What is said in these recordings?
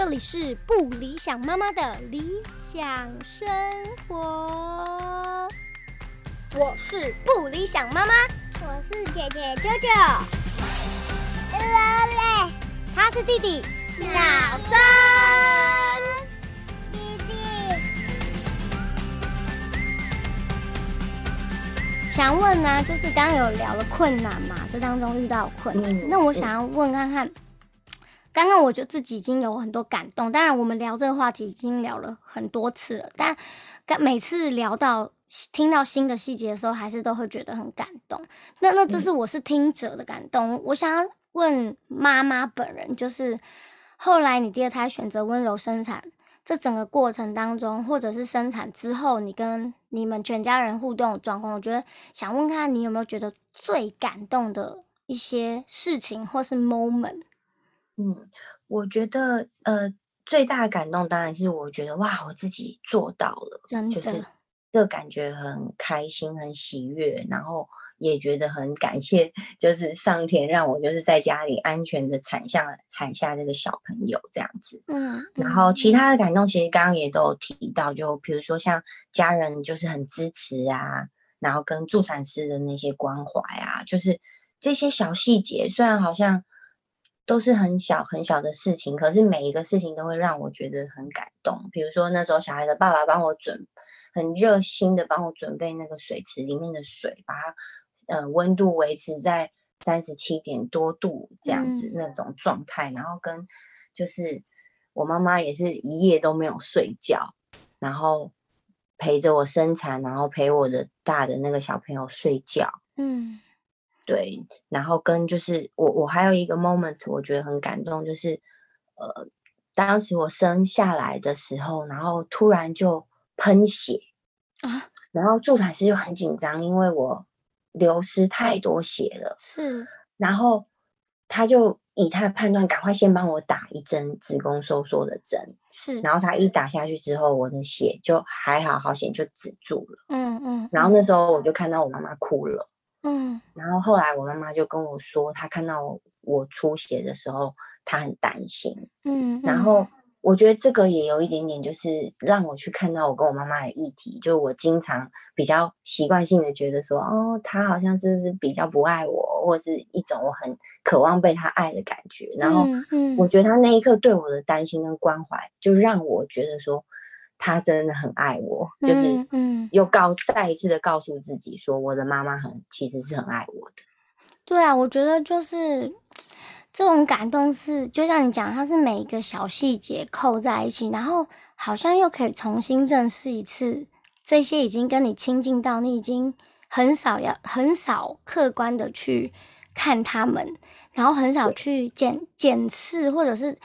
这里是不理想妈妈的理想生活。我是不理想妈妈，我是姐姐舅舅，乐他是弟弟小森。弟弟，想问呢、就是刚刚有聊了困难嘛，这当中遇到困难，嗯那我想要问看看，刚刚我觉得自己已经有很多感动，当然我们聊这个话题已经聊了很多次了，但刚每次聊到听到新的细节的时候，还是都会觉得很感动。那那这是我是听者的感动，我想要问妈妈本人，就是后来你第二胎选择温柔生产。这整个过程当中，或者是生产之后，你跟你们全家人互动的状况，我觉得想问看你有没有觉得最感动的一些事情或是 moment。嗯，我觉得呃，最大的感动当然是我觉得哇，我自己做到了，真的就是这个感觉很开心、很喜悦，然后也觉得很感谢，就是上天让我就是在家里安全的产下产下这个小朋友这样子。嗯，然后其他的感动，其实刚刚也都有提到，就比如说像家人就是很支持啊，然后跟助产师的那些关怀啊，就是这些小细节，虽然好像都是很小很小的事情，可是每一个事情都会让我觉得很感动。比如说那时候小孩的爸爸帮我准，很热心的帮我准备那个水池里面的水，把它呃温度维持在三十七点多度这样子、嗯那种状态，然后跟就是我妈妈也是一夜都没有睡觉，然后陪着我生产，然后陪我的大的那个小朋友睡觉。嗯对，然后跟就是我我还有一个 moment，我觉得很感动，就是呃，当时我生下来的时候，然后突然就喷血，啊，然后助产师就很紧张，因为我流失太多血了，是。然后他就以他的判断，赶快先帮我打一针子宫收缩的针，是，然后他。一打下去之后，我的血就还好，好险就止住了。嗯嗯，然后那时候我就看到我妈妈哭了。嗯然后后来我妈妈就跟我说，她看到我我出血的时候，她很担心。嗯，然后我觉得这个也有一点点，就是让我去看到我跟我妈妈的议题。就我经常比较习惯性的觉得说，哦，她好像是不是比较不爱我，或是一种我很渴望被她爱的感觉。然后嗯嗯我觉得她那一刻对我的担心跟关怀，就让我觉得说，她真的很爱我，就是又告再一次的告诉自己说，我的妈妈很其实是很爱我的。对啊，我觉得就是这种感动是，就像你讲，它是每一个小细节扣在一起，然后好像又可以重新认识一次这些已经跟你亲近到你已经很少要很少客观的去看他们，然后很少去检检视或者是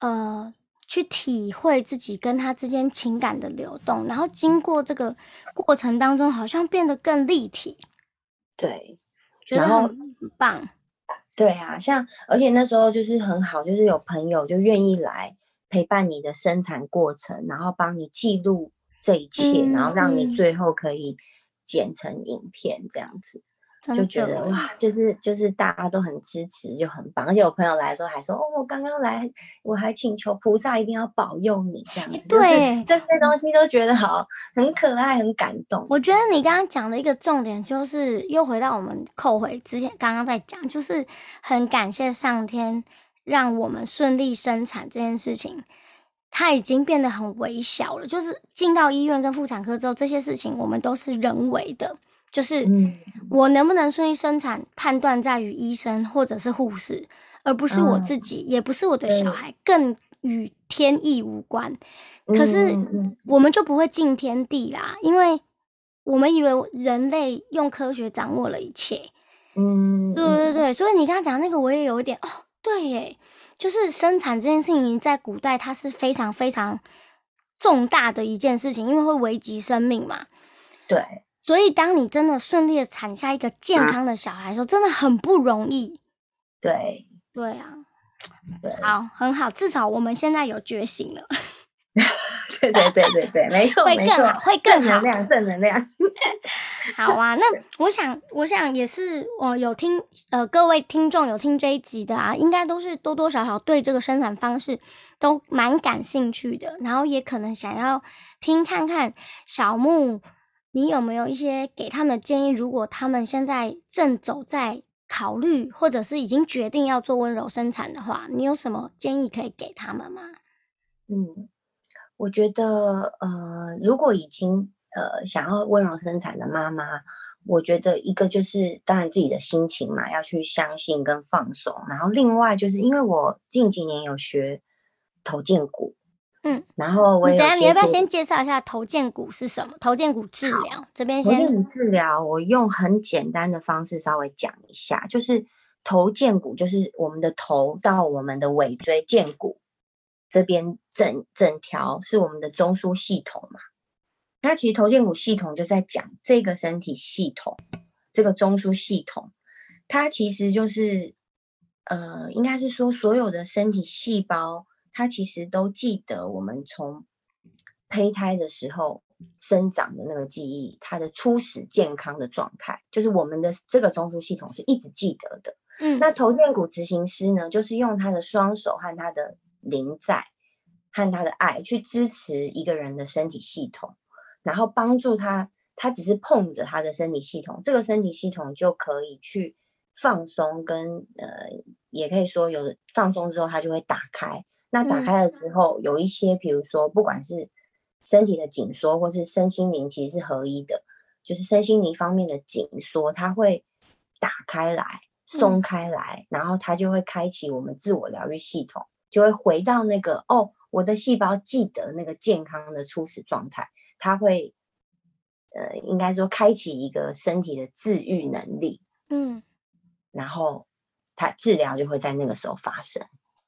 呃去体会自己跟他之间情感的流动，然后经过这个过程当中，好像变得更立体，对，觉得然后很棒。对啊，像而且那时候就是很好，就是有朋友就愿意来陪伴你的生产过程，然后帮你记录这一切，然后让你最后可以剪成影片这样子，真就觉得哇，就是就是大家都很支持，就很棒。而且我朋友来的时候还说，哦，我刚刚来，我还请求菩萨一定要保佑你这样子，就是对这些东西都觉得好很可爱，很感动。我觉得你刚刚讲的一个重点，就是又回到我们扣回之前刚刚在讲，就是很感谢上天让我们顺利生产这件事情，它已经变得很微小了。就是进到医院跟妇产科之后，这些事情我们都是人为的，就是嗯我能不能顺利生产，判断在于医生或者是护士，而不是我嗯自己，也不是我的小孩，更与天意无关。可是我们就不会敬天地啦，因为我们以为人类用科学掌握了一切。嗯，对对对，所以你刚刚讲那个，我也有一点哦，对耶，就是生产这件事情，在古代它是非常非常重大的一件事情，因为会危及生命嘛。对，所以当你真的顺利的产下一个健康的小孩的时候，真的很不容易。对对啊，对，好，很好，至少我们现在有觉醒了。对对对对对，没错，没错会更好会更好正能量，正能量。好啊，那我想，我想也是，我有听呃，各位听众有听这一集的啊，应该都是多多少少对这个生产方式都蛮感兴趣的，然后也可能想要听看看小木，你有没有一些给他们的建议？如果他们现在正走在考虑，或者是已经决定要做温柔生产的话，你有什么建议可以给他们吗？嗯，我觉得呃，如果已经呃想要温柔生产的妈妈，我觉得一个就是当然自己的心情嘛，要去相信跟放松。然后另外就是因为我近几年有学头肩骨，嗯，然后我也等下你要不要先介绍一下头肩骨是什么？头肩骨治疗这边先头肩先骨治疗，我用很简单的方式稍微讲一下，就是头肩骨，就是我们的头到我们的尾椎肩骨这边整整条是我们的中枢系统嘛。那其实头肩骨系统就在讲这个身体系统，这个中枢系统，它其实就是呃，应该是说所有的身体细胞，它其实都记得我们从胚胎的时候生长的那个记忆，它的初始健康的状态，就是我们的这个中枢系统是一直记得的。嗯那头肩骨执行师呢，就是用他的双手和他的灵在和他的爱去支持一个人的身体系统，然后帮助他，他只是碰着他的身体系统，这个身体系统就可以去放松跟呃，也可以说有放松之后，它就会打开。那打嗯开了之后，有一些比如说不管是身体的紧缩，或是身心灵其实是合一的，就是身心灵方面的紧缩，它会打开来。松开来，然后它就会开启我们自我疗愈系统，就会回到那个哦，我的细胞记得那个健康的初始状态，它会呃，应该说开启一个身体的自愈能力，嗯，然后它治疗就会在那个时候发生。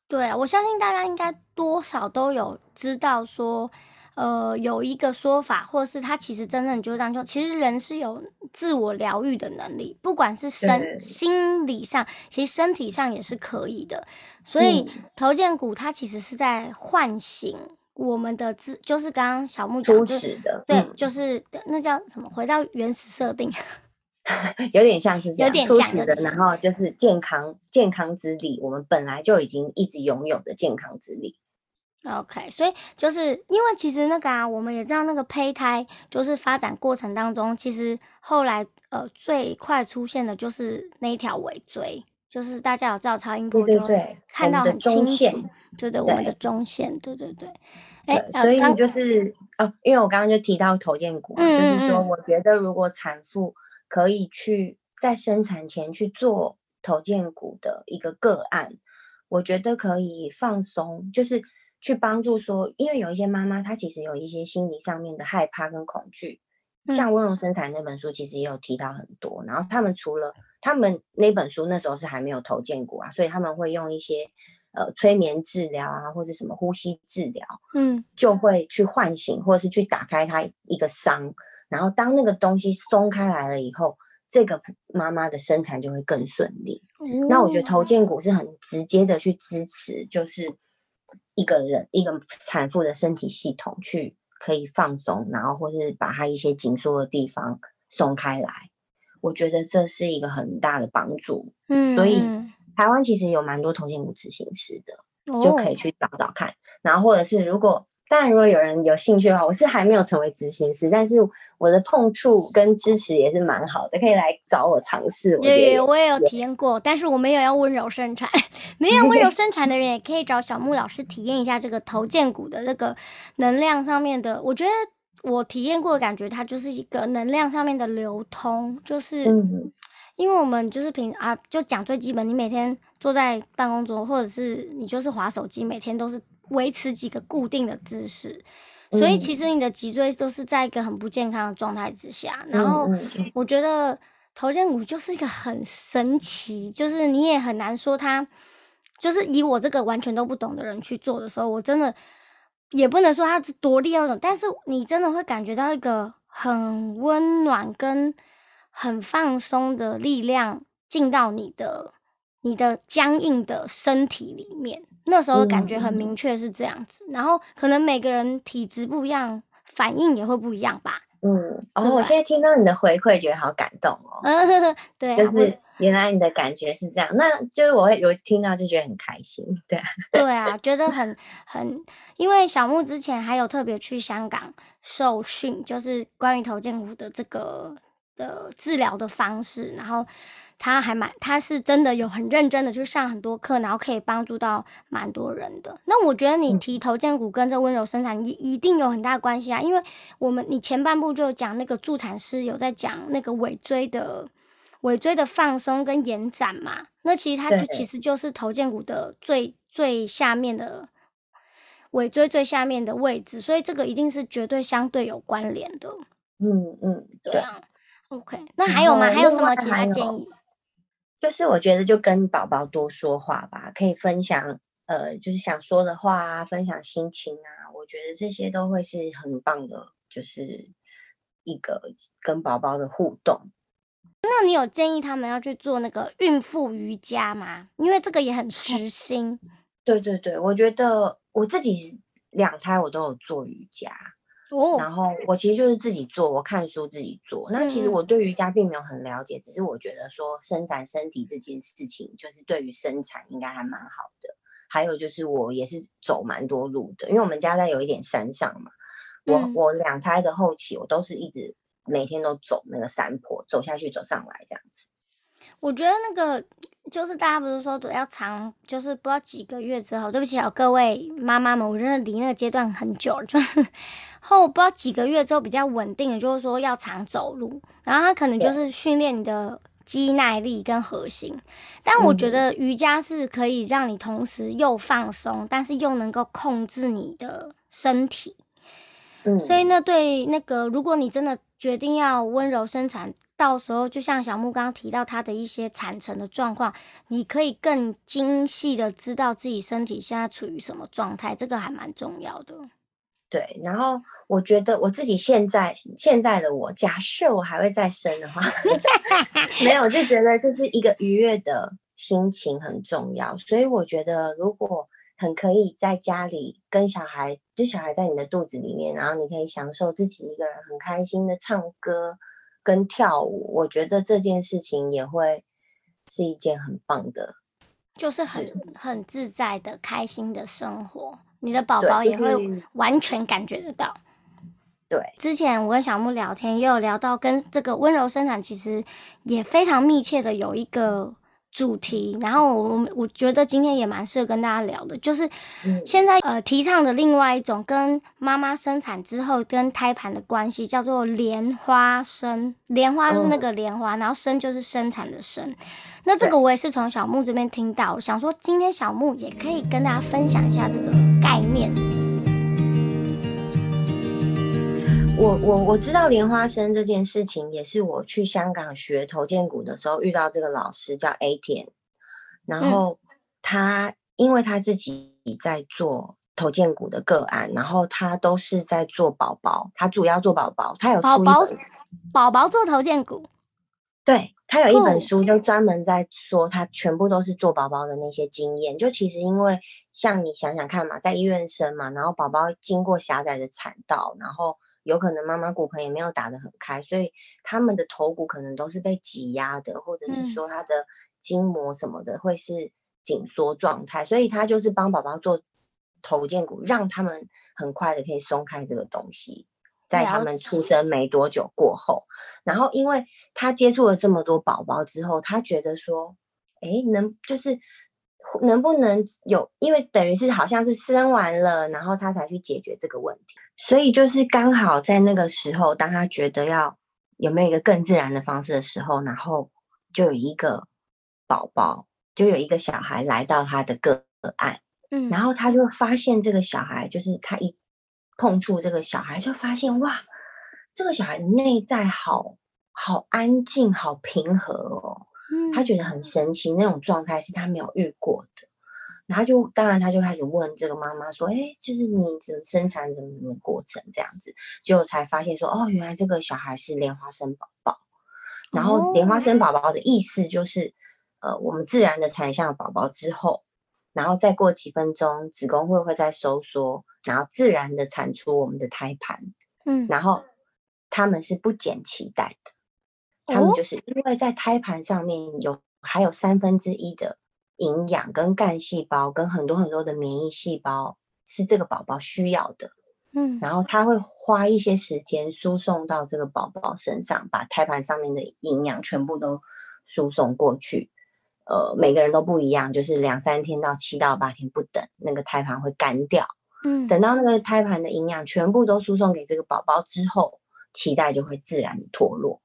对啊，我相信大家应该多少都有知道说，呃，有一个说法，或是他其实真正就这样就，其实人是有自我疗愈的能力，不管是身心理上，其实身体上也是可以的。所以嗯头肩骨它其实是在唤醒我们的自，就是刚刚小木讲初就是始的，对，嗯就是那叫什么？回到原始设定。有点像是这样，初始的，然后就是健康健康之力，我们本来就已经一直拥有的健康之力。OK，所以就是因为其实那个啊，我们也知道那个胚胎就是发展过程当中，其实后来呃最快出现的就是那一条尾椎，就是大家有照超音波就会对对，看到的很清楚对对，我们的中线，对对对。哎所以就是哦，因为我刚刚就提到头肩骨就是说，我觉得如果产妇可以去在生产前去做头肩骨的一个个案，我觉得可以放松，就是去帮助说，因为有一些妈妈她其实有一些心理上面的害怕跟恐惧，像《温柔生产》那本书其实也有提到很多，然后他们除了他们那本书那时候是还没有头肩骨啊，所以他们会用一些呃催眠治疗啊，或者什么呼吸治疗。嗯就会去唤醒，或者是去打开他一个伤，然后当那个东西松开来了以后，这个妈妈的生产就会更顺利。那我觉得头哦肩骨是很直接的去支持，就是一个人一个产妇的身体系统去可以放松，然后或是把它一些紧缩的地方松开来。我觉得这是一个很大的帮助。嗯，所以嗯台湾其实有蛮多头肩骨执行师的，就可以哦去找找看。然后或者是如果当然如果有人有兴趣的话，我是还没有成为执行师，但是我的碰触跟支持也是蛮好的，可以来找我尝试。我觉得也也也我也有体验过，但是我没有要温柔生产，没有温柔生产的人也可以找小木老师体验一下这个头肩骨的这个能量上面的。我觉得我体验过的感觉，它就是一个能量上面的流通，就是嗯因为我们就是平啊，就讲最基本，你每天坐在办公桌，或者是你就是划手机，每天都是维持几个固定的姿势，所以其嗯实你的脊椎都是在一个很不健康的状态之下。然后我觉得头肩骨就是一个很神奇，就是你也很难说它，就是以我这个完全都不懂的人去做的时候，我真的也不能说它是多厉害那种，但是你真的会感觉到一个很温暖跟很放松的力量进到你的你的僵硬的身体里面。那时候感觉很明确是这样子，然后可能每个人体质不一样，反应也会不一样吧。嗯，哦，对我现在听到你的回馈，觉得好感动哦。嗯，对啊，就是原来你的感觉是这样，那就是我会有听到就觉得很开心，对啊，对啊，觉得 很很，因为小木之前还有特别去香港受训，就是关于头肩骨的这个的治疗的方式，然后他还蛮，他是真的有很认真的去上很多课，然后可以帮助到蛮多人的。那我觉得你嗯提头肩骨跟这温柔生产一一定有很大关系啊，因为我们你前半部就讲那个助产师有在讲那个尾椎的。尾椎的放松跟延展嘛，那其实它就其实就是头肩骨的最最下面的尾椎最下面的位置，所以这个一定是绝对相对有关联的。嗯嗯，对，对啊，OK，那然还有吗？后还有什么其他建议？就是我觉得就跟宝宝多说话吧，可以分享呃，就是想说的话啊，分享心情啊，我觉得这些都会是很棒的，就是一个跟宝宝的互动。那你有建议他们要去做那个孕妇瑜伽吗？因为这个也很实心。对对对，我觉得我自己是两胎我都有做瑜伽，哦，然后我其实就是自己做，我看书自己做。那其实我对瑜伽并没有很了解，只是我觉得说伸展身体这件事情，就是对于生产应该还蛮好的。还有就是我也是走蛮多路的，因为我们家在有一点山上嘛。我嗯我两胎的后期，我都是一直每天都走那个山坡，走下去走上来这样子。我觉得那个就是大家不是说要长，就是不知道几个月之后，对不起啊，各位妈妈们，我真的离那个阶段很久了，就是 后不知道几个月之后比较稳定的，就是说要常走路，然后它可能就是训练你的肌耐力跟核心。但我觉嗯得瑜伽是可以让你同时又放松，但是又能够控制你的身体。嗯，所以那，对那个，如果你真的决定要温柔生产，到时候就像小木刚刚提到他的一些产程的状况，你可以更精细的知道自己身体现在处于什么状态，这个还蛮重要的。对，然后我觉得我自己现在现在的我，假设我还会再生的话 没有，就觉得这是一个愉悦的心情很重要。所以我觉得，如果很可以在家里跟小孩，就小孩在你的肚子里面，然后你可以享受自己一个人很开心的唱歌跟跳舞，我觉得这件事情也会是一件很棒的。就是很是很自在的、开心的生活，你的宝宝也会完全感觉得到。对，之前我跟小木聊天，也有聊到跟这个温柔生产其实也非常密切的有一个主题，然后我我觉得今天也蛮适合跟大家聊的，就是嗯现在呃提倡的另外一种跟妈妈生产之后跟胎盘的关系，叫做莲花生。莲花就是那哦个莲花，然后生就是生产的生。那这个我也是从小木这边听到，我想说今天小木也可以跟大家分享一下这个概念。我我我知道莲花生这件事情，也是我去香港学头建股的时候遇到这个老师叫 A 田，然嗯后他因为他自己在做头建股的个案，然后他都是在做宝宝，他主要做宝宝，他有出宝宝宝宝做头建股，对他有一本书，就专门在说他全部都是做宝宝的那些经验。就其实因为像你想想看嘛，在医院生嘛，然后宝宝经过狭窄的产道，然后有可能妈妈骨盆也没有打得很开，所以他们的头骨可能都是被挤压的，或者是嗯说他的筋膜什么的会是紧缩状态，所以他就是帮宝宝做头肩骨，让他们很快的可以松开这个东西。在他了们出生没多久过后，然后因为他接触了这么多宝宝之后，他觉得说，哎，能就是能不能有，因为等于是好像是生完了，然后他才去解决这个问题，所以就是刚好在那个时候，当他觉得要有没有一个更自然的方式的时候，然后就有一个宝宝，就有一个小孩来到他的个案。嗯，然后他就发现这个小孩，就是他一碰触这个小孩，就发现哇，这个小孩内在好好安静，好平和哦。嗯他嗯觉得很神奇，那种状态是他没有遇过的。然后就当然他就开始问这个妈妈说：“哎，就是你怎么生产怎么怎么过程这样子？”就才发现说：“哦，原来这个小孩是莲花生宝宝。”然后莲花生宝宝的意思就是，呃，我们自然的产下宝宝之后，然后再过几分钟，子宫会会再收缩，然后自然的产出我们的胎盘。嗯然后他们是不剪脐带的，他们就是因为在胎盘上面有还有三分之一的营养跟干细胞跟很多很多的免疫细胞是这个宝宝需要的。嗯，然后他会花一些时间输送到这个宝宝身上，把胎盘上面的营养全部都输送过去。呃，每个人都不一样，就是两三天到七到八天不等，那个胎盘会干掉。嗯，等到那个胎盘的营养全部都输送给这个宝宝之后，脐带就会自然脱落。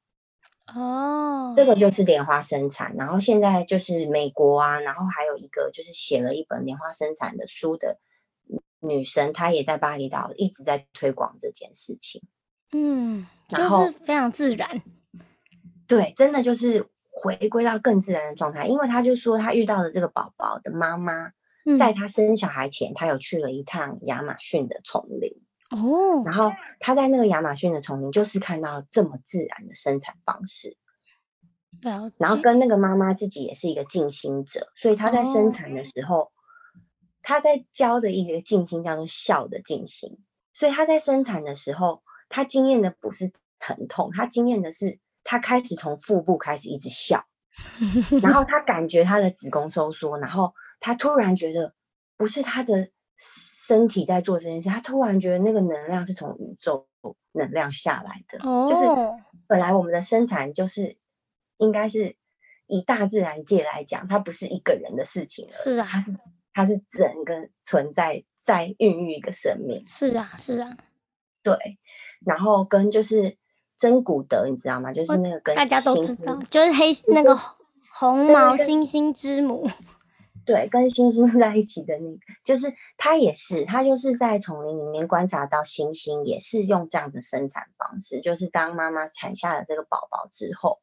哦，这个就是莲花生产。然后现在就是美国啊，然后还有一个就是写了一本莲花生产的书的。女生她也在巴厘岛一直在推广这件事情，嗯，就是非常自然，对，真的就是回归到更自然的状态。因为她就说她遇到了这个宝宝的妈妈，在她生小孩前，她有去了一趟亚马逊的丛林哦，然后他在那个亚马逊的丛林就是看到这么自然的生产方式，然后跟那个妈妈自己也是一个静心者，所以她在生产的时候。他在教的一个静心叫做笑的静心，所以他在生产的时候，他经验的不是疼痛，他经验的是他开始从腹部开始一直笑，然后他感觉他的子宫收缩，然后他突然觉得不是他的身体在做这件事，他突然觉得那个能量是从宇宙能量下来的，就是本来我们的生产就是应该是以大自然界来讲，它不是一个人的事情，是啊。它是整个存在在孕育一个生命，是啊，是啊，对。然后跟就是真古德，你知道吗？就是那个跟大家都知道，就是黑那个红毛猩猩之母，对，跟星星 在一起的那个，就是他也是，他就是在丛林里面观察到星星也是用这样的生产方式，就是当妈妈产下了这个宝宝之后，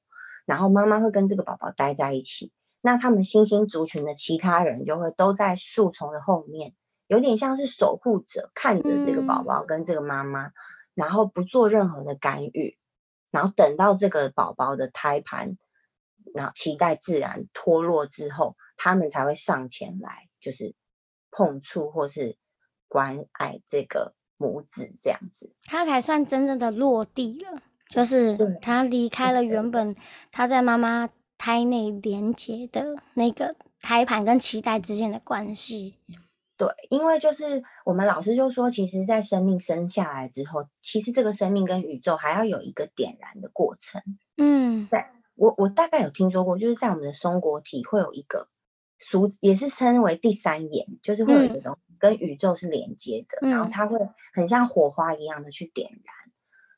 然后妈妈会跟这个宝宝待在一起。那他们星星族群的其他人就会都在树丛的后面，有点像是守护者，看着这个宝宝跟这个妈妈，然后不做任何的干预，然后等到这个宝宝的胎盘，然后脐带自然脱落之后，他们才会上前来，就是碰触或是关爱这个母子这样子，他才算真正的落地了，就是他离开了原本他在妈妈。胎内连接的那个胎盘跟脐带之间的关系，对，因为就是我们老师就说，其实，在生命生下来之后，其实这个生命跟宇宙还要有一个点燃的过程。嗯，对我我大概有听说过，就是在我们的松果体会有一个俗，也是称为第三眼，就是会有一个东西跟宇宙是连接的，然后它会很像火花一样的去点燃。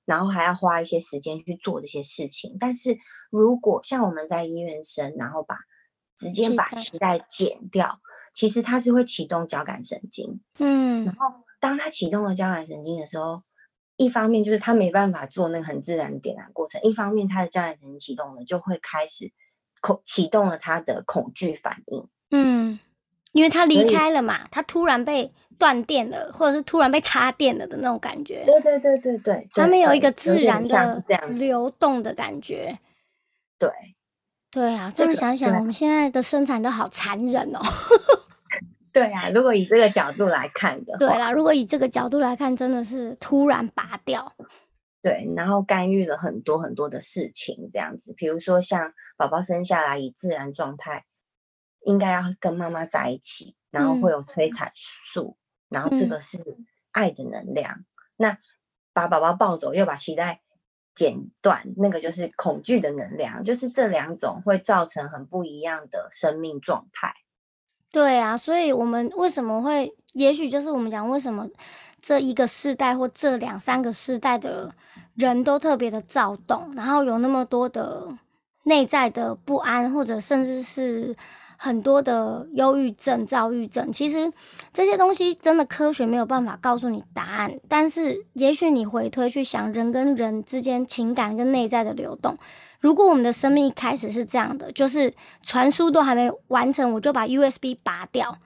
然后还要花一些时间去做这些事情，但是如果像我们在医院生，然后把直接把脐带剪掉，其实它是会启动交感神经，嗯，然后当它启动了交感神经的时候，一方面就是它没办法做那个很自然的点燃过程，一方面它的交感神经启动了，就会开始恐启动了他的恐惧反应，嗯，因为他离开了嘛，他突然被。断电了，或者是突然被插电了的那种感觉。对对对对对，他们有一个自然的流动的感觉。对，对啊，这样想想，我们现在的生产都好残忍哦。对啊，如果以这个角度来看的，对啦，如果以这个角度来看，真的是突然拔掉。对，然后干预了很多很多的事情，这样子，比如说像宝宝生下来以自然状态，应该要跟妈妈在一起，然后会有催产素。然后这个是爱的能量，那把宝宝抱走又把脐带剪断，那个就是恐惧的能量，就是这两种会造成很不一样的生命状态。对啊，所以我们为什么会？也许就是我们讲为什么这一个世代或这两三个世代的人都特别的躁动，然后有那么多的内在的不安，或者甚至是。很多的忧郁症、躁郁症，其实这些东西真的科学没有办法告诉你答案。但是，也许你回推去想，人跟人之间情感跟内在的流动，如果我们的生命一开始是这样的，就是传输都还没完成，我就把 USB 拔掉，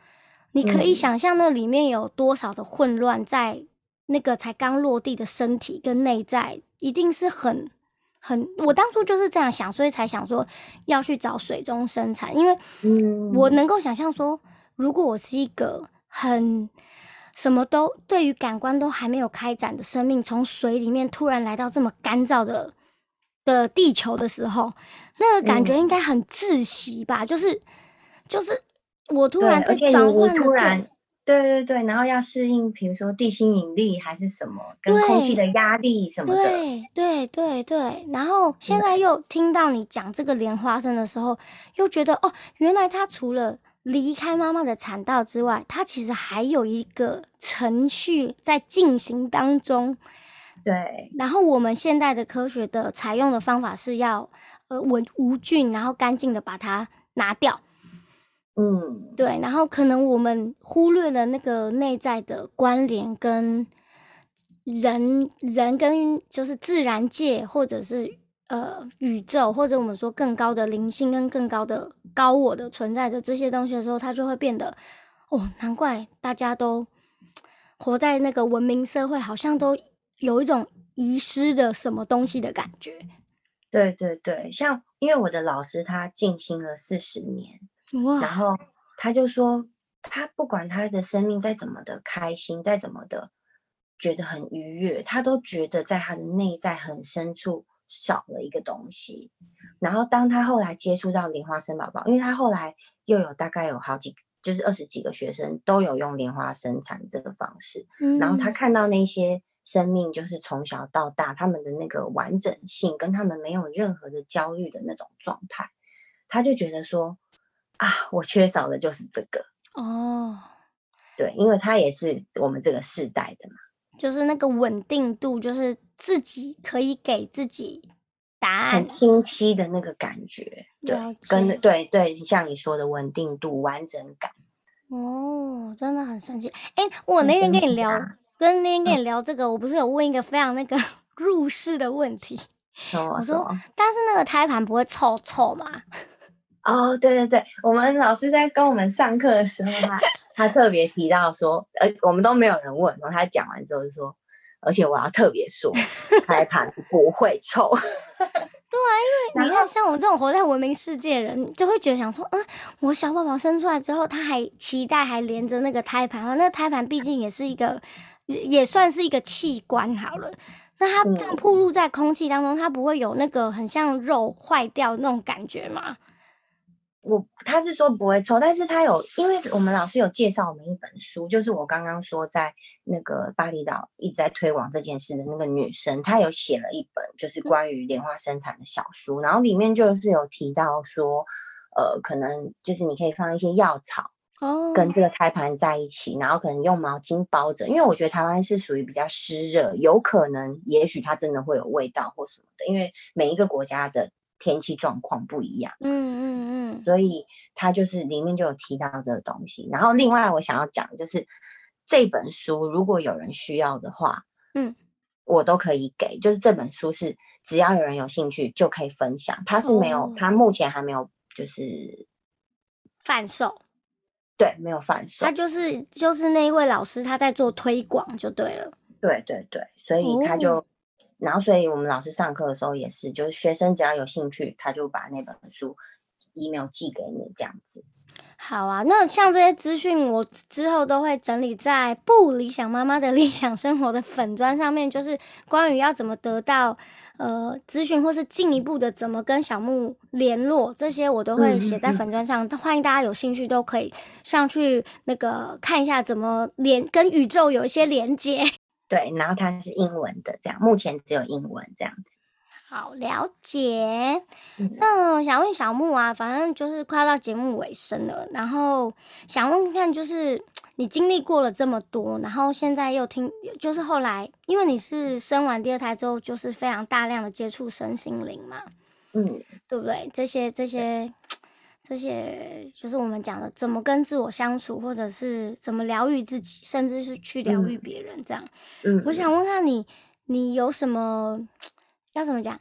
你可以想象那里面有多少的混乱，在那个才刚落地的身体跟内在，一定是很。很，我当初就是这样想，所以才想说要去找水中生产，因为我能够想象说，如果我是一个很什么都对于感官都还没有开展的生命，从水里面突然来到这么干燥的的地球的时候，那个感觉应该很窒息吧？就是就是我突然被而且你转换了，你突然对。对对对，然后要适应，比如说地心引力还是什么，跟空气的压力什么的，对对对对，然后现在又听到你讲这个莲花生的时候，又觉得哦，原来它除了离开妈妈的产道之外，它其实还有一个程序在进行当中。对然后我们现代的科学的采用的方法是要呃稳无菌，然后干净的把它拿掉。嗯，对，然后可能我们忽略了那个内在的关联跟人人跟就是自然界或者是呃宇宙或者我们说更高的灵性跟更高的高我的存在的这些东西的时候，它就会变得哦，难怪大家都活在那个文明社会，好像都有一种遗失的什么东西的感觉。对对对，像因为我的老师他静心了四十年，然，后他就说，他不管他的生命再怎么的开心，再怎么的觉得很愉悦，他都觉得在他的内在很深处少了一个东西。然后当他后来接触到莲花生宝宝，因为他后来又有大概有好几，就是二十几个学生都有用莲花生产这个方式，然后他嗯。看到那些生命，就是从小到大他们的那个完整性，跟他们没有任何的焦虑的那种状态，他就觉得说啊，我缺少的就是这个。哦，对，因为他也是我们这个世代的嘛。就是那个稳定度，就是自己可以给自己答案很。清晰的那个感觉，了对，跟解对对，像你说的稳定度、完整感，哦，真的很神奇。哎，我那天跟你聊，啊跟那天跟嗯你聊这个，我不是有问一个非常那个入世的问题，我说？但是那个胎盘不会臭臭吗？哦，对对对，我们老师在跟我们上课的时候，他 他特别提到说，呃，我们都没有人问，然后他讲完之后就说，而且我要特别说，胎盘不会臭。对啊，因为你看，像我们这种活在文明世界的人，就会觉得想说，嗯，我小宝宝生出来之后，他还脐带还连着那个胎盘，那个胎盘毕竟也是一个，也也算是一个器官好了。那它这样嗯暴露在空气当中，它不会有那个很像肉坏掉那种感觉吗？我他是说不会臭，但是他有，因为我们老师有介绍我们一本书，就是我刚刚说在那个巴厘岛一直在推广这件事的那个女生，她有写了一本就是关于莲花生产的小书，然后里面就是有提到说，呃，可能就是你可以放一些药草哦，跟这个胎盘在一起，然后可能用毛巾包着，因为我觉得台湾是属于比较湿热，有可能也许它真的会有味道或什么的，因为每一个国家的天气状况不一样。嗯嗯嗯，所以他就是里面就有提到这个东西。然后另外我想要讲的就是这本书，如果有人需要的话，嗯，我都可以给。就是这本书是只要有人有兴趣就可以分享，它是没有，哦它目前还没有，就是贩售，对没有贩售他。就是就是那一位老师他在做推广就对了。对对对，所以他哦就。然后，所以我们老师上课的时候也是，就是学生只要有兴趣，他就把那本书 email 寄给你，这样子。好啊，那像这些资讯，我之后都会整理在不理想妈妈的 理想生活的粉砖上面，就是关于要怎么得到呃资讯，或是进一步的怎么跟小木联络，这些我都会写在嗯嗯嗯粉砖上。欢迎大家有兴趣都可以上去那个看一下怎么连跟宇宙有一些连接。对，然后它是英文的，这样目前只有英文这样子。好了解。嗯那想问小木啊，反正就是快要到节目尾声了，然后想问看看，就是你经历过了这么多，然后现在又听，就是后来因为你是生完第二胎之后，就是非常大量的接触身心灵嘛，嗯，对不对？这些这些这些，就是我们讲的怎么跟自我相处，或者是怎么疗愈自己，甚至是去疗愈嗯别人这样。嗯，我想问下你，你有什么要怎么讲？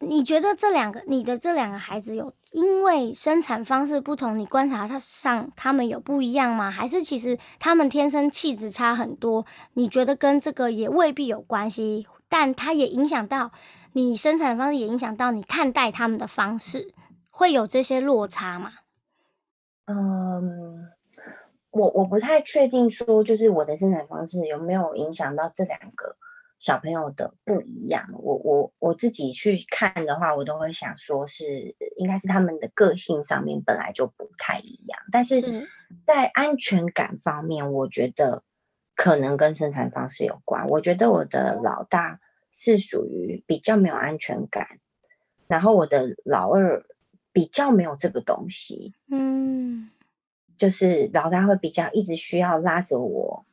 你觉得这两个你的这两个孩子有因为生产方式不同，你观察他上他们有不一样吗？还是其实他们天生气质差很多？你觉得跟这个也未必有关系，但它也影响到你生产方式，也影响到你看待他们的方式，会有这些落差吗？嗯，我我不太确定说，就是我的生产方式有没有影响到这两个小朋友的不一样。我我我自己去看的话，我都会想说是应该是他们的个性上面本来就不太一样，但是在安全感方面，我觉得可能跟生产方式有关。我觉得我的老大是属于比较没有安全感，然后我的老二比较没有这个东西。嗯。就是老大会比较一直需要拉着我，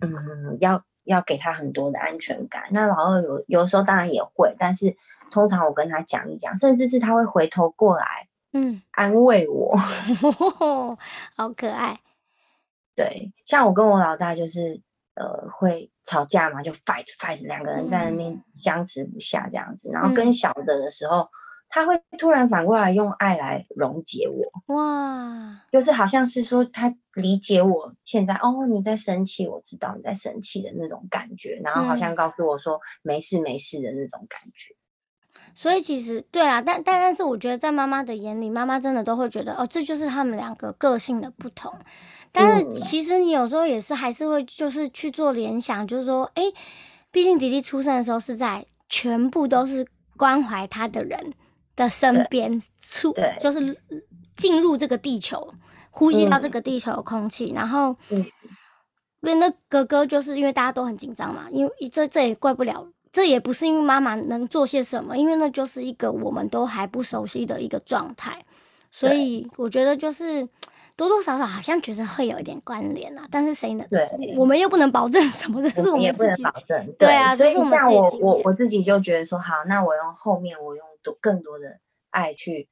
嗯，要要给他很多的安全感。那老二有有时候当然也会，但是通常我跟他讲一讲，甚至是他会回头过来，嗯，安慰我，好可爱。对，像我跟我老大就是呃会吵架嘛，就 fight fight，两个人在那边相持不下这样子。然后跟小的的时候。他会突然反过来用爱来溶解我，哇，就是好像是说他理解我现在哦，你在生气，我知道你在生气的那种感觉，然后好像告诉我说没事没事的那种感觉。所以其实对啊，但但但是我觉得在妈妈的眼里，妈妈真的都会觉得哦，这就是他们两个个性的不同。但是其实你有时候也是还是会就是去做联想，就是说，哎，毕竟迪迪出生的时候是在全部都是关怀他的人。的身边出就是进入这个地球，呼吸到这个地球的空气，然后，那那哥哥就是因为大家都很紧张嘛，因为这这也怪不了，这也不是因为妈妈能做些什么，因为那就是一个我们都还不熟悉的一个状态，所以我觉得就是多多少少好像觉得会有一点关联啊，但是谁能？对，我们又不能保证什么，这是我们自己保证。对啊，所以像我我我自己就觉得说，好，那我用后面我用。多更多的爱去，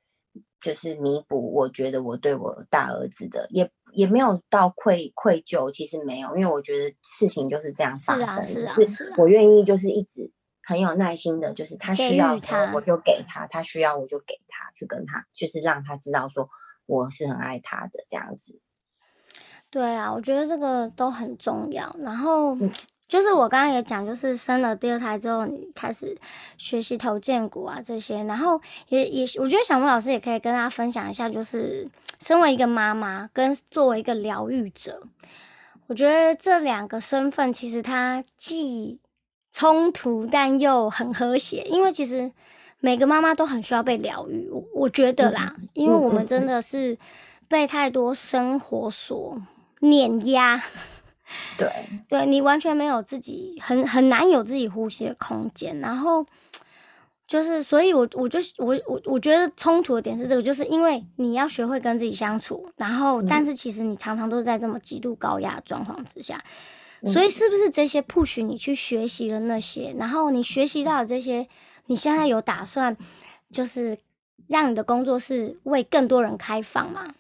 就是弥补。我觉得我对我大儿子的，也也没有到愧愧疚，其实没有，因为我觉得事情就是这样发生。是啊，是啊，我愿意就是一直很有耐心的，就是他需要我就给他，他需要我就给他，去跟他，就是让他知道说我是很爱他的这样子。对啊，我觉得这个都很重要。然后。就是我刚刚也讲，就是生了第二胎之后，你开始学习头肩骨啊这些，然后也也，我觉得小木老师也可以跟大家分享一下，就是身为一个妈妈跟作为一个疗愈者，我觉得这两个身份其实它既冲突但又很和谐，因为其实每个妈妈都很需要被疗愈，我我觉得啦，因为我们真的是被太多生活所碾压。对，对你完全没有自己，很很难有自己呼吸的空间。然后就是，所以我我就我我我觉得冲突的点是这个，就是因为你要学会跟自己相处，然后但是其实你常常都是在这么极度高压的状况之下，所以是不是这些 push 你去学习的那些，然后你学习到的这些，你现在有打算就是让你的工作室为更多人开放吗？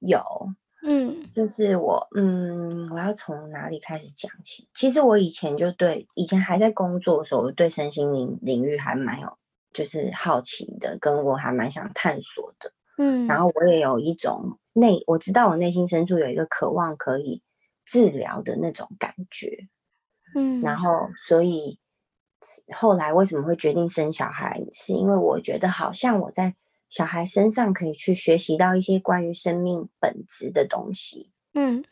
有。嗯，就是我，嗯，我要从哪里开始讲起？其实我以前就对，以前还在工作的时候，对身心灵领域还蛮有，就是好奇的，跟我还蛮想探索的。嗯，然后我也有一种内，我知道我内心深处有一个渴望可以治疗的那种感觉。嗯，然后所以后来为什么会决定生小孩，是因为我觉得好像我在。小孩身上可以去学习到一些关于生命本质的东西，嗯，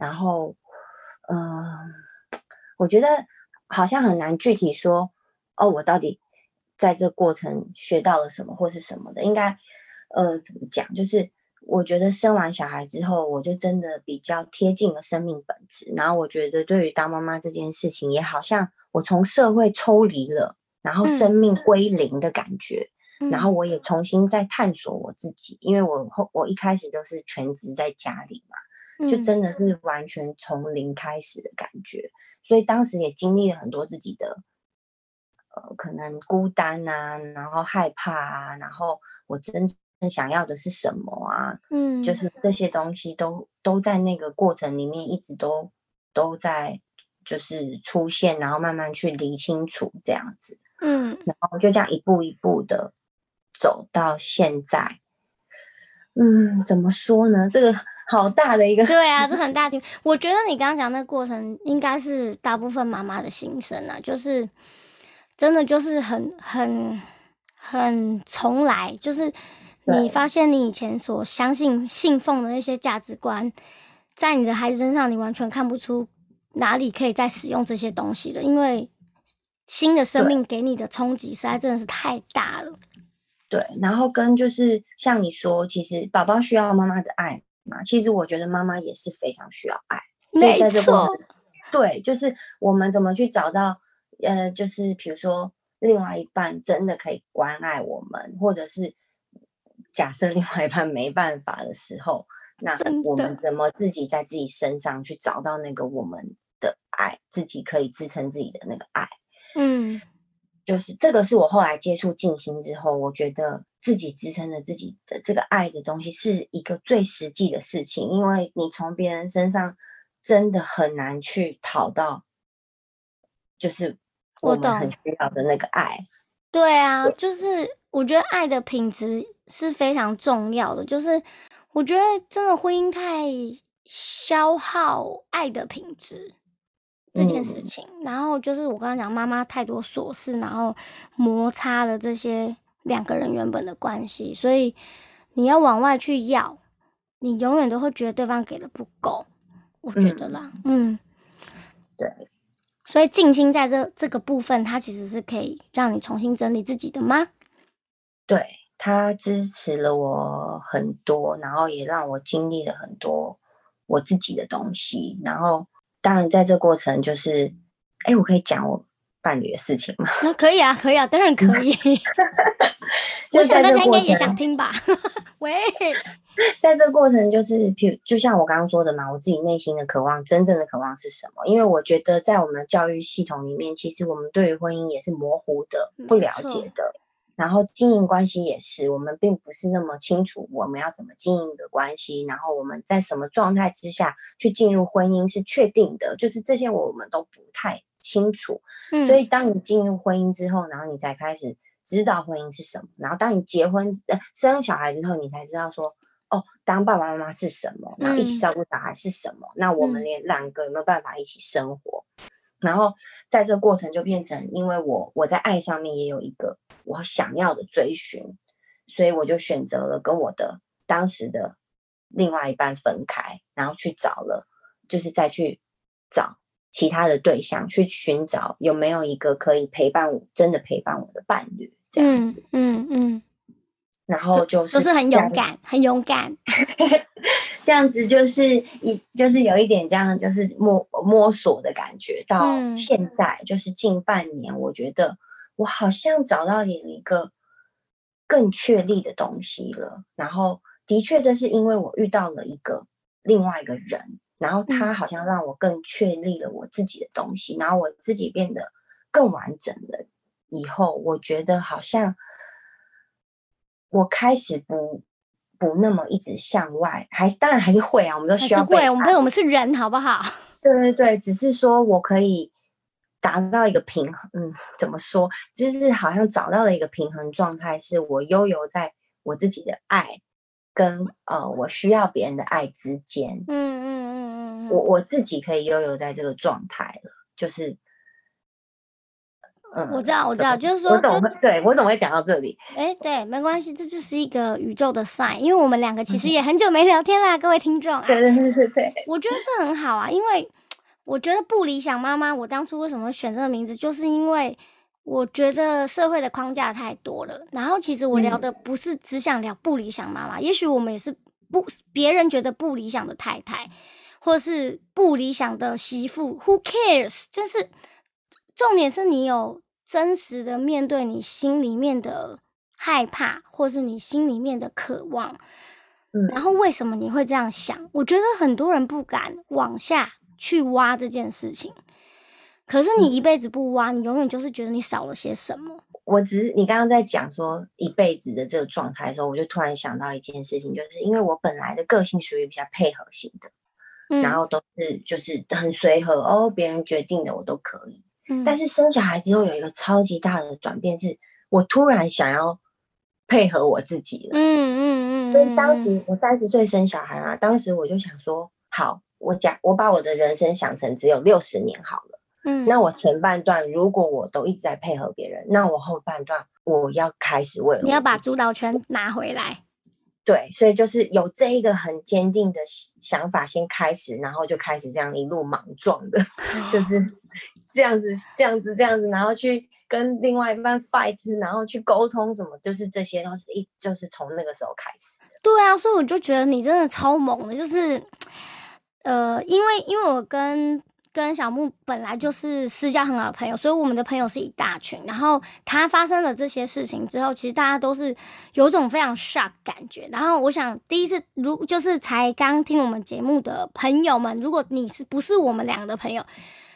然后，嗯，我觉得好像很难具体说，哦，我到底在这过程学到了什么或是什么的，应该，呃，怎么讲？就是我觉得生完小孩之后，我就真的比较贴近了生命本质，然后我觉得对于当妈妈这件事情，也好像我从社会抽离了，然后生命归零的感觉。然后我也重新在探索我自己，因为我后我一开始都是全职在家里嘛，就真的是完全从零开始的感觉，所以当时也经历了很多自己的，呃，可能孤单啊，然后害怕啊，然后我真正想要的是什么啊？嗯，就是这些东西都都在那个过程里面一直都都在就是出现，然后慢慢去理清楚这样子，嗯，然后就这样一步一步的。走到现在，嗯，怎么说呢？这个好大的一个，对啊，这很大的。我觉得你刚刚讲那个过程，应该是大部分妈妈的心声啊，就是真的就是很很很重来，就是你发现你以前所相信信奉的那些价值观，在你的孩子身上，你完全看不出哪里可以再使用这些东西的，因为新的生命给你的冲击实在真的是太大了。对，然后跟就是像你说，其实宝宝需要妈妈的爱嘛，其实我觉得妈妈也是非常需要爱。没错，对，就是我们怎么去找到，呃，就是比如说另外一半真的可以关爱我们，或者是假设另外一半没办法的时候，那我们怎么自己在自己身上去找到那个我们的爱，自己可以支撑自己的那个爱？嗯，就是这个是我后来接触静心之后，我觉得自己支撑着自己的这个爱的东西是一个最实际的事情，因为你从别人身上。真的很难去讨到，就是我们很需要的那个爱。对啊，就是我觉得爱的品质是非常重要的。就是我觉得真的婚姻太消耗爱的品质这件事情。然后就是我刚刚讲妈妈太多琐事，然后摩擦了这些两个人原本的关系。所以你要往外去要，你永远都会觉得对方给的不够。我觉得啦，嗯，对，所以静心在这这个部分，它其实是可以让你重新整理自己的吗？对，它支持了我很多，然后也让我经历了很多我自己的东西。然后，当然在这过程，就是，哎，我可以讲我伴侣的事情吗？那可以啊，可以啊，当然可以。我想大家应该也想听吧？喂。在这个过程，就是譬如，就像我刚刚说的嘛，我自己内心的渴望，真正的渴望是什么？因为我觉得，在我们的教育系统里面，其实我们对于婚姻也是模糊的、不了解的。然后经营关系也是，我们并不是那么清楚我们要怎么经营的关系。然后我们在什么状态之下去进入婚姻是确定的，就是这些我们都不太清楚。所以当你进入婚姻之后，然后你才开始知道婚姻是什么。然后当你结婚、生小孩之后，你才知道说。哦，当爸爸妈妈是什么？然后一起照顾小孩是什么？那我们连两个有没有办法一起生活？然后在这个过程就变成，因为我我在爱上面也有一个我想要的追寻，所以我就选择了跟我的当时的另外一半分开，然后去找了，就是再去找其他的对象，去寻找有没有一个可以陪伴我、真的陪伴我的伴侣这样子。嗯嗯。然后就是都是很勇敢，很勇敢，这样子就是一就是有一点这样就是摸摸索的感觉。到现在就是近半年，我觉得我好像找到了一个更确立的东西了。然后的确，这是因为我遇到了一个另外一个人，然后他好像让我更确立了我自己的东西，然后我自己变得更完整了。以后我觉得好像。我开始不不那么一直向外，还当然还是会啊，我们都需要会，我们我们是人，好不好？对对对，只是说我可以达到一个平衡，嗯，怎么说？就是好像找到了一个平衡状态，是我悠游在我自己的爱跟呃我需要别人的爱之间，嗯嗯嗯嗯，我我自己可以悠游在这个状态了，就是。我知道，我知道，就是说，我怎么对我怎么会讲到这里？哎，对，没关系，这就是一个宇宙的 sign，因为我们两个其实也很久没聊天啦，各位听众啊。对对对对对，我觉得这很好啊，因为我觉得不理想妈妈，我当初为什么选这个名字，就是因为我觉得社会的框架太多了。然后其实我聊的不是只想聊不理想妈妈，也许我们也是不别人觉得不理想的太太，或是不理想的媳妇，Who cares？真是。重点是你有真实的面对你心里面的害怕，或是你心里面的渴望，嗯，然后为什么你会这样想？我觉得很多人不敢往下去挖这件事情，可是你一辈子不挖，你永远就是觉得你少了些什么。我只是你刚刚在讲说一辈子的这个状态的时候，我就突然想到一件事情，就是因为我本来的个性属于比较配合型的，然后都是就是很随和哦，别人决定的我都可以。但是生小孩之后有一个超级大的转变，是我突然想要配合我自己了。嗯嗯嗯。所以当时我三十岁生小孩啊，当时我就想说，好，我讲我把我的人生想成只有六十年好了。嗯。那我前半段如果我都一直在配合别人，那我后半段我要开始为了你要把主导权拿回来。对，所以就是有这一个很坚定的想法，先开始，然后就开始这样一路莽撞的，就是这样子，这样子，这样子，然后去跟另外一半 fight，然后去沟通，什么，就是这些都是一，就是从那个时候开始。对啊，所以我就觉得你真的超猛的，就是，呃，因为因为我跟。跟小木本来就是私交很好的朋友，所以我们的朋友是一大群。然后他发生了这些事情之后，其实大家都是有种非常 shock 感觉。然后我想，第一次如就是才刚听我们节目的朋友们，如果你是不是我们两个的朋友？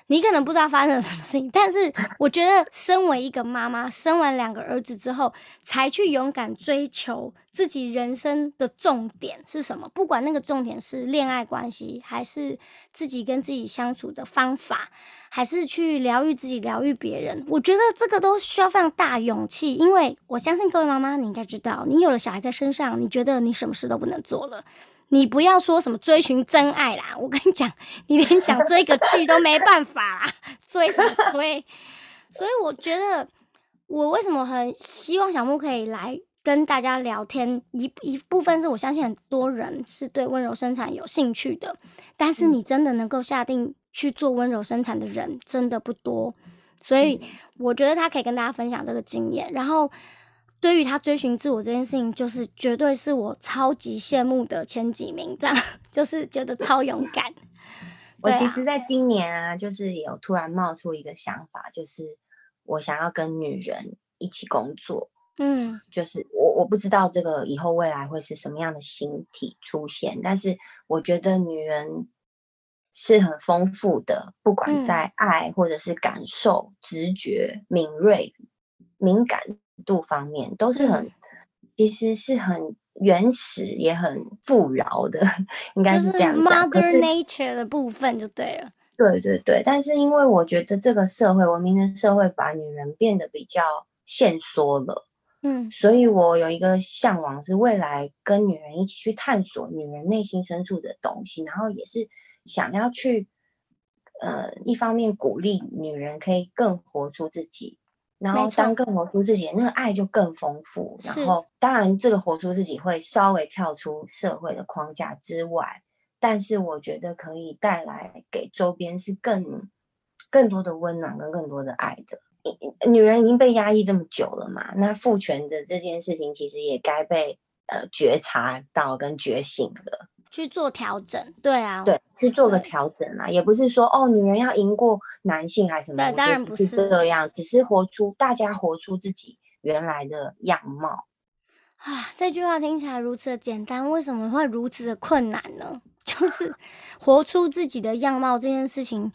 你可能不知道发生了什么事情，但是我觉得，身为一个妈妈，生完两个儿子之后，才去勇敢追求自己人生的重点是什么？不管那个重点是恋爱关系，还是自己跟自己相处的方法，还是去疗愈自己、疗愈别人，我觉得这个都需要非常大勇气。因为我相信各位妈妈，你应该知道，你有了小孩在身上，你觉得你什么事都不能做了。你不要说什么追寻真爱啦，我跟你讲，你连想追个剧都没办法啦，追什么追？所以我觉得，我为什么很希望小木可以来跟大家聊天，一一部分是我相信很多人是对温柔生产有兴趣的，但是你真的能够下定去做温柔生产的人真的不多，所以我觉得他可以跟大家分享这个经验，然后。对于他追寻自我这件事情，就是绝对是我超级羡慕的前几名，这样 就是觉得超勇敢。我其实在今年啊，就是有突然冒出一个想法，就是我想要跟女人一起工作。嗯，就是我我不知道这个以后未来会是什么样的形体出现，但是我觉得女人是很丰富的，不管在爱或者是感受、直觉、敏锐、敏感。度方面都是很，其实是很原始也很富饶的，应该是这样 Mother Nature 的部分就对了。对对对，但是因为我觉得这个社会文明的社会把女人变得比较限缩了，嗯，所以我有一个向往是未来跟女人一起去探索女人内心深处的东西，然后也是想要去，呃，一方面鼓励女人可以更活出自己。然后，当更活出自己，那个爱就更丰富。然后，当然，这个活出自己会稍微跳出社会的框架之外，但是我觉得可以带来给周边是更更多的温暖跟更多的爱的。女人已经被压抑这么久了嘛，那父权的这件事情其实也该被呃觉察到跟觉醒了。去做调整，对啊，对，去做个调整啊，也不是说哦，女人要赢过男性还是什么，对，当然不是这样，只是活出大家活出自己原来的样貌啊。这句话听起来如此的简单，为什么会如此的困难呢？就是活出自己的样貌这件事情，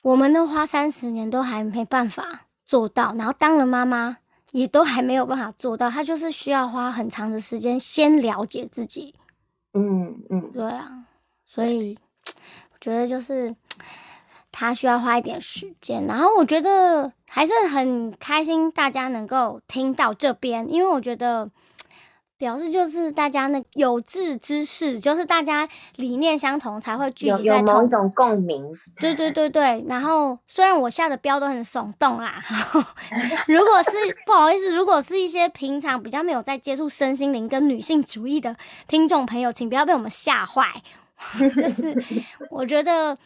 我们都花三十年都还没办法做到，然后当了妈妈也都还没有办法做到，她就是需要花很长的时间先了解自己。嗯嗯，对啊，所以我觉得就是他需要花一点时间，然后我觉得还是很开心大家能够听到这边，因为我觉得表示就是大家那有志之士，就是大家理念相同才会聚集在同一种共鸣。对对对对，然后虽然我下的标都很耸动啦，如果是 不好意思，如果是一些平常比较没有在接触身心灵跟女性主义的听众朋友，请不要被我们吓坏。就是我觉得。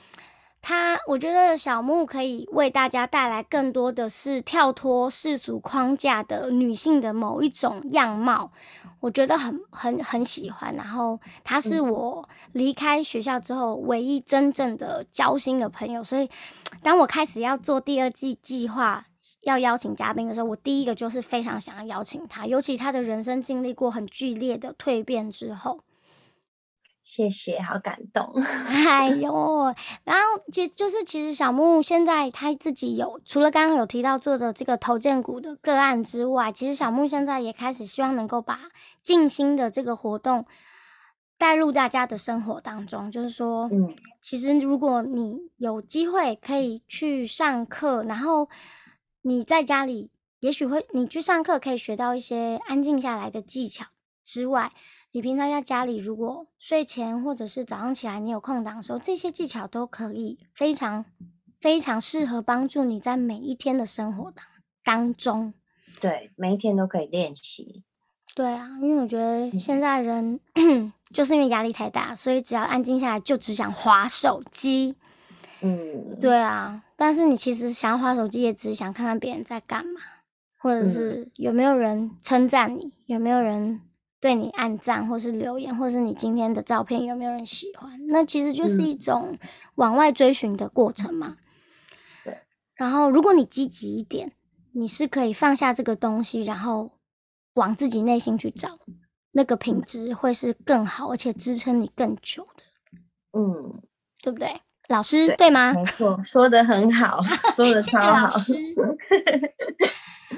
他，我觉得小木可以为大家带来更多的是跳脱世俗框架的女性的某一种样貌，我觉得很很很喜欢。然后他是我离开学校之后唯一真正的交心的朋友，所以当我开始要做第二季计划，要邀请嘉宾的时候，我第一个就是非常想要邀请他，尤其他的人生经历过很剧烈的蜕变之后。谢谢，好感动。哎呦，然后其实就是其实小木现在他自己有除了刚刚有提到做的这个投荐股的个案之外，其实小木现在也开始希望能够把静心的这个活动带入大家的生活当中。就是说，嗯，其实如果你有机会可以去上课，然后你在家里也许会你去上课可以学到一些安静下来的技巧之外。你平常在家里，如果睡前或者是早上起来，你有空档的时候，这些技巧都可以非常非常适合帮助你在每一天的生活当当中。对，每一天都可以练习。对啊，因为我觉得现在人 就是因为压力太大，所以只要安静下来，就只想划手机。嗯，对啊，但是你其实想要划手机，也只是想看看别人在干嘛，或者是有没有人称赞你，有没有人对你按赞，或是留言，或是你今天的照片有没有人喜欢？那其实就是一种往外追寻的过程嘛。对。然后，如果你积极一点，你是可以放下这个东西，然后往自己内心去找，那个品质会是更好，而且支撑你更久的。嗯，对不对？老师对吗？没错，说的很好，说的超好。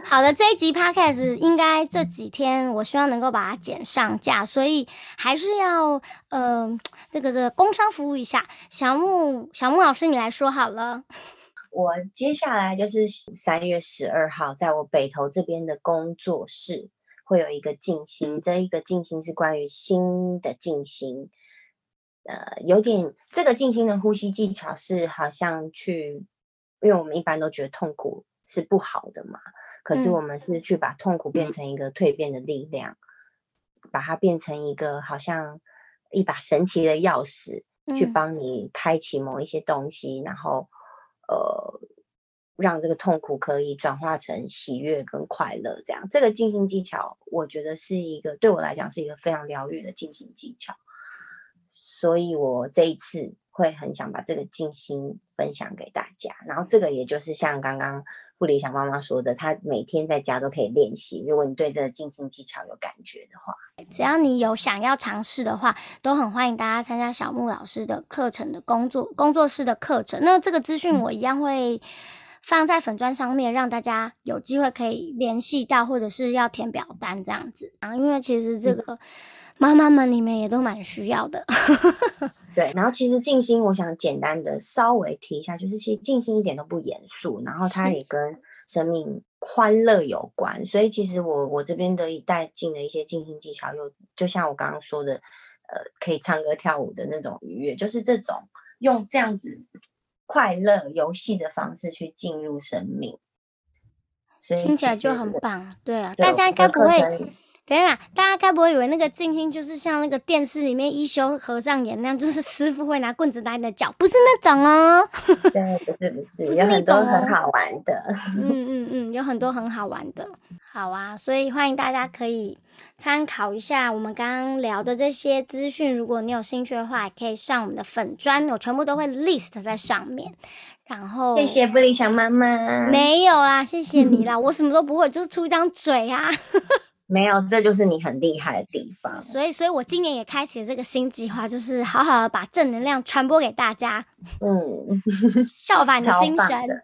好的，这一集 podcast 应该这几天，我希望能够把它剪上架，所以还是要呃，这个这个工商服务一下。小木小木老师，你来说好了。我接下来就是三月十二号，在我北投这边的工作室会有一个静心，这一个静心是关于心的静心。呃，有点这个静心的呼吸技巧是好像去，因为我们一般都觉得痛苦是不好的嘛，可是我们是去把痛苦变成一个蜕变的力量，把它变成一个好像一把神奇的钥匙，去帮你开启某一些东西，然后呃，让这个痛苦可以转化成喜悦跟快乐。这样，这个静心技巧，我觉得是一个对我来讲是一个非常疗愈的静心技巧。所以我这一次会很想把这个静心分享给大家，然后这个也就是像刚刚不理想妈妈说的，她每天在家都可以练习。如果你对这个静心技巧有感觉的话，只要你有想要尝试的话，都很欢迎大家参加小木老师的课程的工作工作室的课程。那这个资讯我一样会放在粉砖上面，让大家有机会可以联系到，或者是要填表单这样子啊。因为其实这个。妈妈们，你们也都蛮需要的。对，然后其实静心，我想简单的稍微提一下，就是其实静心一点都不严肃，然后它也跟生命欢乐有关。所以其实我我这边的一带进的一些静心技巧，又就像我刚刚说的，呃，可以唱歌跳舞的那种愉悦，就是这种用这样子快乐游戏的方式去进入生命，所以听起来就很棒。对啊，大家应该不会。等一下，大家该不会以为那个静心就是像那个电视里面一休和尚演那样，就是师傅会拿棍子打你的脚，不是那种哦。对，不是不是，有很多很好玩的。嗯嗯嗯，有很多很好玩的。好啊，所以欢迎大家可以参考一下我们刚刚聊的这些资讯。如果你有兴趣的话，也可以上我们的粉砖，我全部都会 list 在上面。然后谢谢不理想妈妈。没有啦，谢谢你啦，我什么都不会，就是出一张嘴啊。没有，这就是你很厉害的地方。所以，所以我今年也开启了这个新计划，就是好好的把正能量传播给大家。嗯，效法你的精神。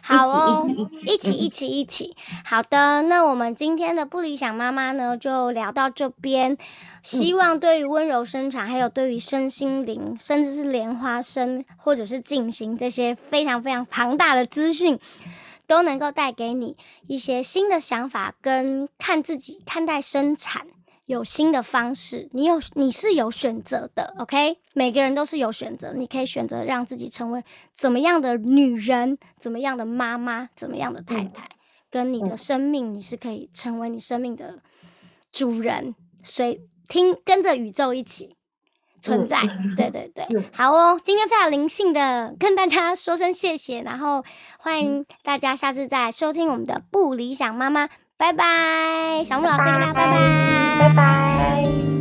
好哦，一起一起一起一起一起。好的，那我们今天的不理想妈妈呢，就聊到这边。希望对于温柔生产，还有对于身心灵，甚至是莲花生或者是进行这些非常非常庞大的资讯。都能够带给你一些新的想法，跟看自己看待生产有新的方式。你有你是有选择的，OK？每个人都是有选择，你可以选择让自己成为怎么样的女人，怎么样的妈妈，怎么样的太太，跟你的生命，你是可以成为你生命的主人，随听跟着宇宙一起。存在，对对对，好哦，今天非常灵性的跟大家说声谢谢，然后欢迎。大家下次再收听我们的不理想妈妈，拜拜，小木老师跟大家拜拜，拜拜。